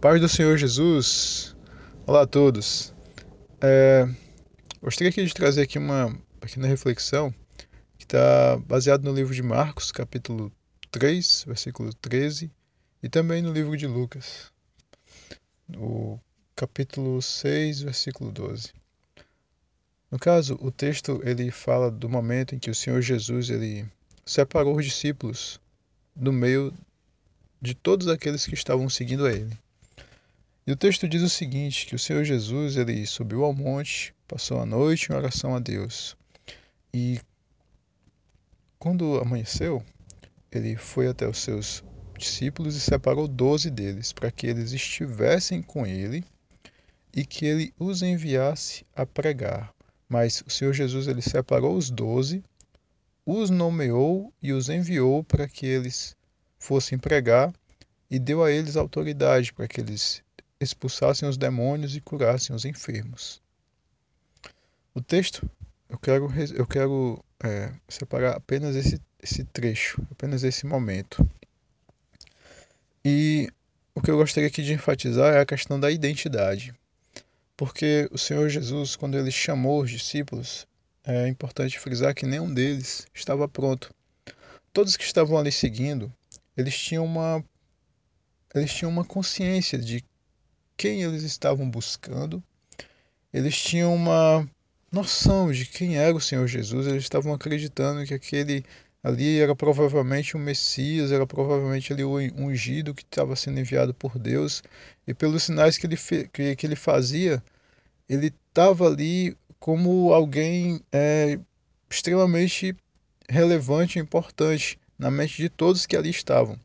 Paz do Senhor Jesus. Olá a todos. É, gostaria aqui de trazer aqui uma pequena reflexão que está baseada no livro de Marcos, capítulo 3, versículo 13, e também no livro de Lucas, no capítulo 6, versículo 12. No caso, o texto ele fala do momento em que o Senhor Jesus ele separou os discípulos do meio de todos aqueles que estavam seguindo a ele. E o texto diz o seguinte, que o Senhor Jesus, ele subiu ao monte, passou a noite em oração a Deus. E quando amanheceu, ele foi até os seus discípulos e separou doze deles, para que eles estivessem com ele e que ele os enviasse a pregar. Mas o Senhor Jesus, ele separou os doze, os nomeou e os enviou para que eles fossem pregar e deu a eles autoridade para que eles expulsassem os demônios e curassem os enfermos. O texto, eu quero, eu quero é, separar apenas esse, esse trecho, apenas esse momento. E o que eu gostaria aqui de enfatizar é a questão da identidade. Porque o Senhor Jesus, quando ele chamou os discípulos, é importante frisar que nenhum deles estava pronto. Todos que estavam ali seguindo, eles tinham uma eles tinham uma consciência de quem eles estavam buscando, eles tinham uma noção de quem era o Senhor Jesus, eles estavam acreditando que aquele ali era provavelmente o Messias, era provavelmente ali o ungido que estava sendo enviado por Deus, e pelos sinais que ele, que, que ele fazia, ele estava ali como alguém é, extremamente relevante e importante na mente de todos que ali estavam.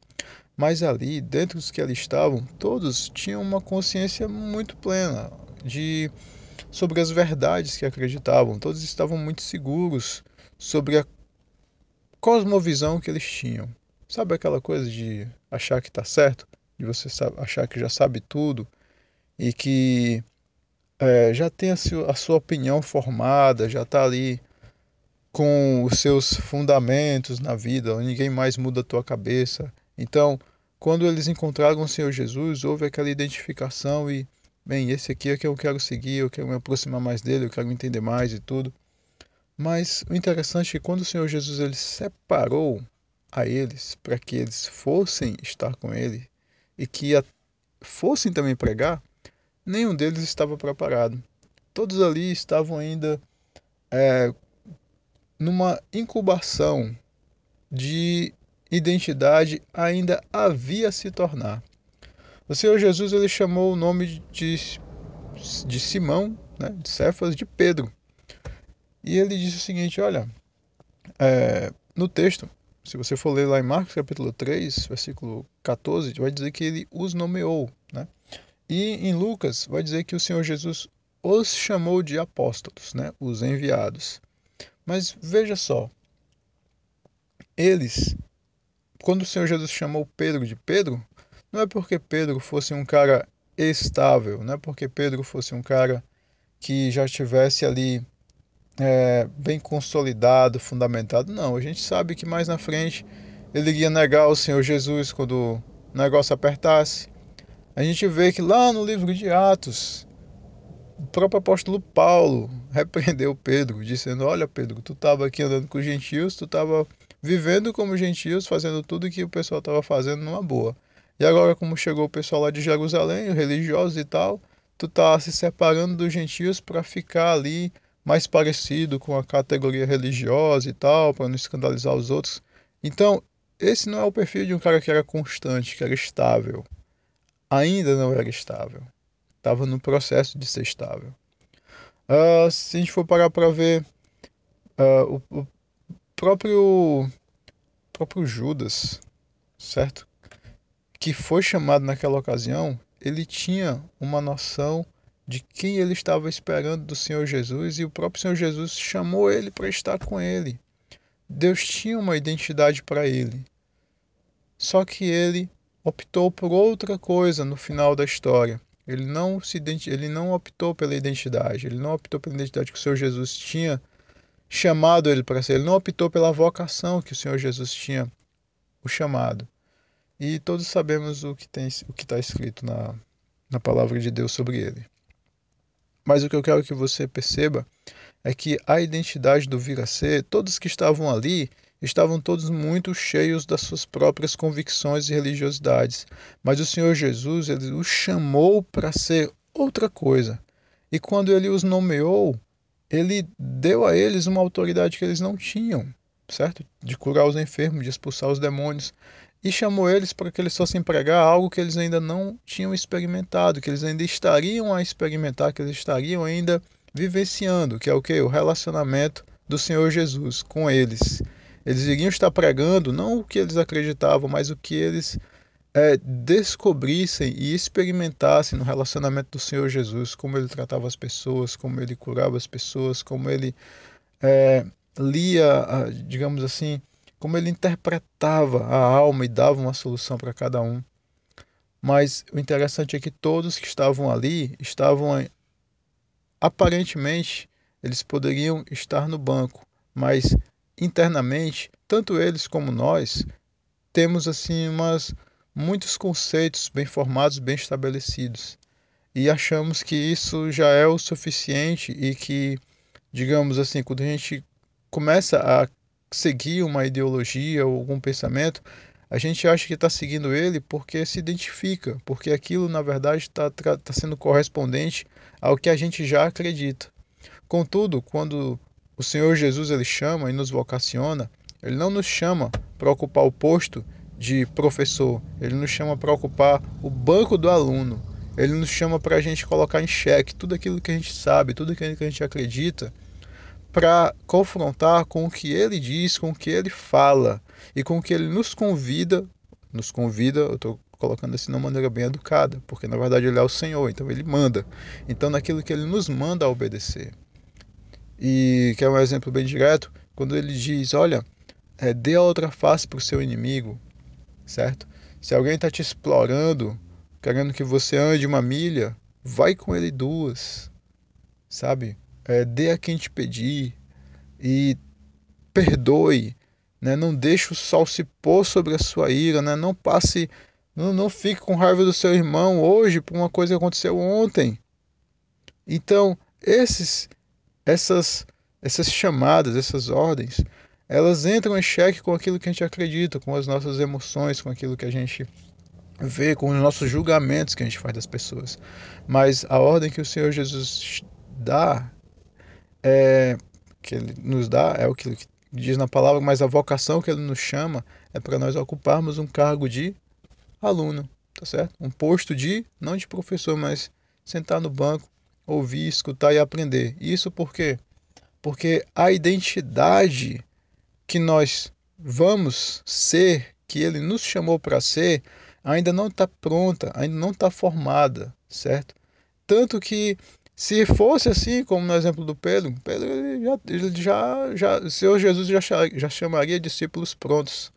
Mas ali, dentro dos que ali estavam, todos tinham uma consciência muito plena de sobre as verdades que acreditavam. Todos estavam muito seguros sobre a cosmovisão que eles tinham. Sabe aquela coisa de achar que está certo, de você achar que já sabe tudo e que é, já tem a sua, opinião formada, já está ali com os seus fundamentos na vida, ninguém mais muda a tua cabeça. Então, quando eles encontraram o Senhor Jesus, houve aquela identificação e, bem, esse aqui é que eu quero seguir, eu quero me aproximar mais dele, eu quero entender mais e tudo. Mas o interessante é que quando o Senhor Jesus ele separou a eles para que eles fossem estar com ele e que a, fossem também pregar, nenhum deles estava preparado. Todos ali estavam ainda é, numa incubação de identidade ainda havia se tornar. O Senhor Jesus ele chamou o nome de, de Simão, né, de Cefas, de Pedro. E ele disse o seguinte: olha, é, no texto, se você for ler lá em Marcos capítulo 3, versículo 14, vai dizer que ele os nomeou. Né? E em Lucas vai dizer que o Senhor Jesus os chamou de apóstolos, né? os enviados. Mas veja só, eles quando o Senhor Jesus chamou Pedro de Pedro, não é porque Pedro fosse um cara estável, não é porque Pedro fosse um cara que já estivesse ali é, bem consolidado, fundamentado. Não, a gente sabe que mais na frente ele iria negar o Senhor Jesus quando o negócio apertasse. A gente vê que lá no livro de Atos, o próprio apóstolo Paulo repreendeu Pedro, dizendo: Olha, Pedro, tu estava aqui andando com os gentios, tu estava vivendo como gentios, fazendo tudo que o pessoal estava fazendo numa boa. E agora, como chegou o pessoal lá de Jerusalém, os religiosos e tal, tu tá se separando dos gentios para ficar ali mais parecido com a categoria religiosa e tal, para não escandalizar os outros. Então, esse não é o perfil de um cara que era constante, que era estável. Ainda não era estável. Estava no processo de ser estável. Uh, se a gente for parar para ver uh, o próprio próprio Judas, certo? Que foi chamado naquela ocasião, ele tinha uma noção de quem ele estava esperando do Senhor Jesus e o próprio Senhor Jesus chamou ele para estar com ele. Deus tinha uma identidade para ele. Só que ele optou por outra coisa no final da história. Ele não se ele não optou pela identidade, ele não optou pela identidade que o Senhor Jesus tinha chamado ele para ser. Ele não optou pela vocação que o Senhor Jesus tinha o chamado. E todos sabemos o que tem o que está escrito na, na palavra de Deus sobre ele. Mas o que eu quero que você perceba é que a identidade do vir a ser, todos que estavam ali, estavam todos muito cheios das suas próprias convicções e religiosidades. Mas o Senhor Jesus, ele os chamou para ser outra coisa. E quando ele os nomeou, ele deu a eles uma autoridade que eles não tinham, certo? De curar os enfermos, de expulsar os demônios. E chamou eles para que eles fossem pregar algo que eles ainda não tinham experimentado, que eles ainda estariam a experimentar, que eles estariam ainda vivenciando, que é o que? O relacionamento do Senhor Jesus com eles. Eles iriam estar pregando não o que eles acreditavam, mas o que eles é, descobrissem e experimentassem no relacionamento do Senhor Jesus, como ele tratava as pessoas, como ele curava as pessoas, como ele é, lia, digamos assim, como ele interpretava a alma e dava uma solução para cada um. Mas o interessante é que todos que estavam ali estavam aparentemente eles poderiam estar no banco, mas internamente, tanto eles como nós temos assim umas muitos conceitos bem formados, bem estabelecidos. E achamos que isso já é o suficiente e que, digamos assim, quando a gente começa a seguir uma ideologia ou algum pensamento, a gente acha que está seguindo ele porque se identifica, porque aquilo na verdade está tá sendo correspondente ao que a gente já acredita. Contudo, quando o Senhor Jesus ele chama e nos vocaciona, ele não nos chama para ocupar o posto de professor, ele nos chama para ocupar o banco do aluno, ele nos chama para a gente colocar em xeque tudo aquilo que a gente sabe, tudo aquilo que a gente acredita, para confrontar com o que ele diz, com o que ele fala e com o que ele nos convida, nos convida, eu estou colocando assim de uma maneira bem educada, porque na verdade ele é o Senhor, então ele manda. Então naquilo que ele nos manda obedecer. E que é um exemplo bem direto, quando ele diz, olha, é, dê a outra face para o seu inimigo, certo? Se alguém está te explorando, querendo que você ande uma milha, vai com ele duas, sabe? É, dê a quem te pedir e perdoe, né? Não deixe o sol se pôr sobre a sua ira, né? Não passe, não, não fique com raiva do seu irmão hoje por uma coisa que aconteceu ontem. Então, esses essas, essas chamadas, essas ordens, elas entram em xeque com aquilo que a gente acredita, com as nossas emoções, com aquilo que a gente vê, com os nossos julgamentos que a gente faz das pessoas. Mas a ordem que o Senhor Jesus dá, é, que ele nos dá, é o que diz na palavra, mas a vocação que ele nos chama é para nós ocuparmos um cargo de aluno, tá certo? Um posto de, não de professor, mas sentar no banco, ouvir, escutar e aprender. Isso por quê? Porque a identidade que nós vamos ser, que ele nos chamou para ser, ainda não está pronta, ainda não está formada, certo? Tanto que se fosse assim, como no exemplo do Pedro, Pedro já, já, já, o Senhor Jesus já, já chamaria discípulos prontos.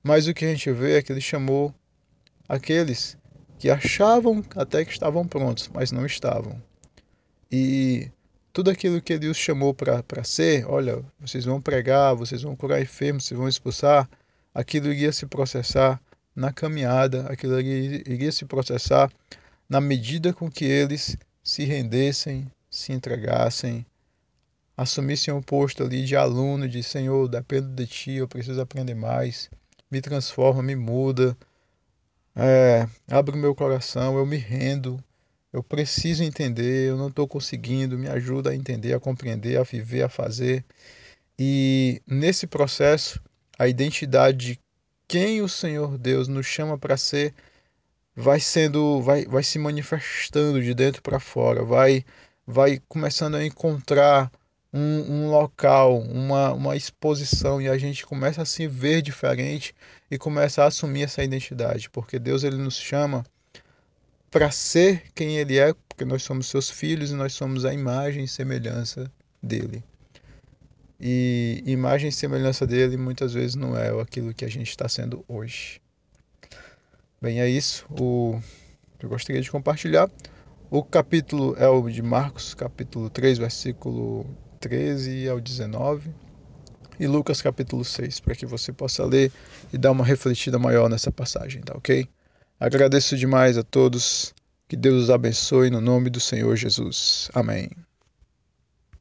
Mas o que a gente vê é que ele chamou aqueles que achavam até que estavam prontos, mas não estavam. E tudo aquilo que os chamou para ser, olha, vocês vão pregar, vocês vão curar enfermos, vocês vão expulsar, aquilo iria se processar na caminhada, aquilo iria, iria se processar na medida com que eles se rendessem, se entregassem, assumissem um posto ali de aluno, de Senhor, dependo de Ti, eu preciso aprender mais, me transforma, me muda, é, abre o meu coração, eu me rendo, eu preciso entender, eu não estou conseguindo, me ajuda a entender, a compreender, a viver, a fazer. E nesse processo, a identidade de quem o Senhor Deus nos chama para ser vai sendo, vai, vai se manifestando de dentro para fora, vai, vai começando a encontrar um, um, local, uma, uma exposição e a gente começa a se ver diferente e começa a assumir essa identidade, porque Deus ele nos chama para ser quem ele é, porque nós somos seus filhos e nós somos a imagem e semelhança dele. E imagem e semelhança dele muitas vezes não é aquilo que a gente está sendo hoje. Bem, é isso. O eu gostaria de compartilhar. O capítulo é o de Marcos, capítulo 3, versículo 13 ao 19. E Lucas, capítulo 6, para que você possa ler e dar uma refletida maior nessa passagem, tá ok? Agradeço demais a todos Que Deus os abençoe no nome do Senhor Jesus. Amém.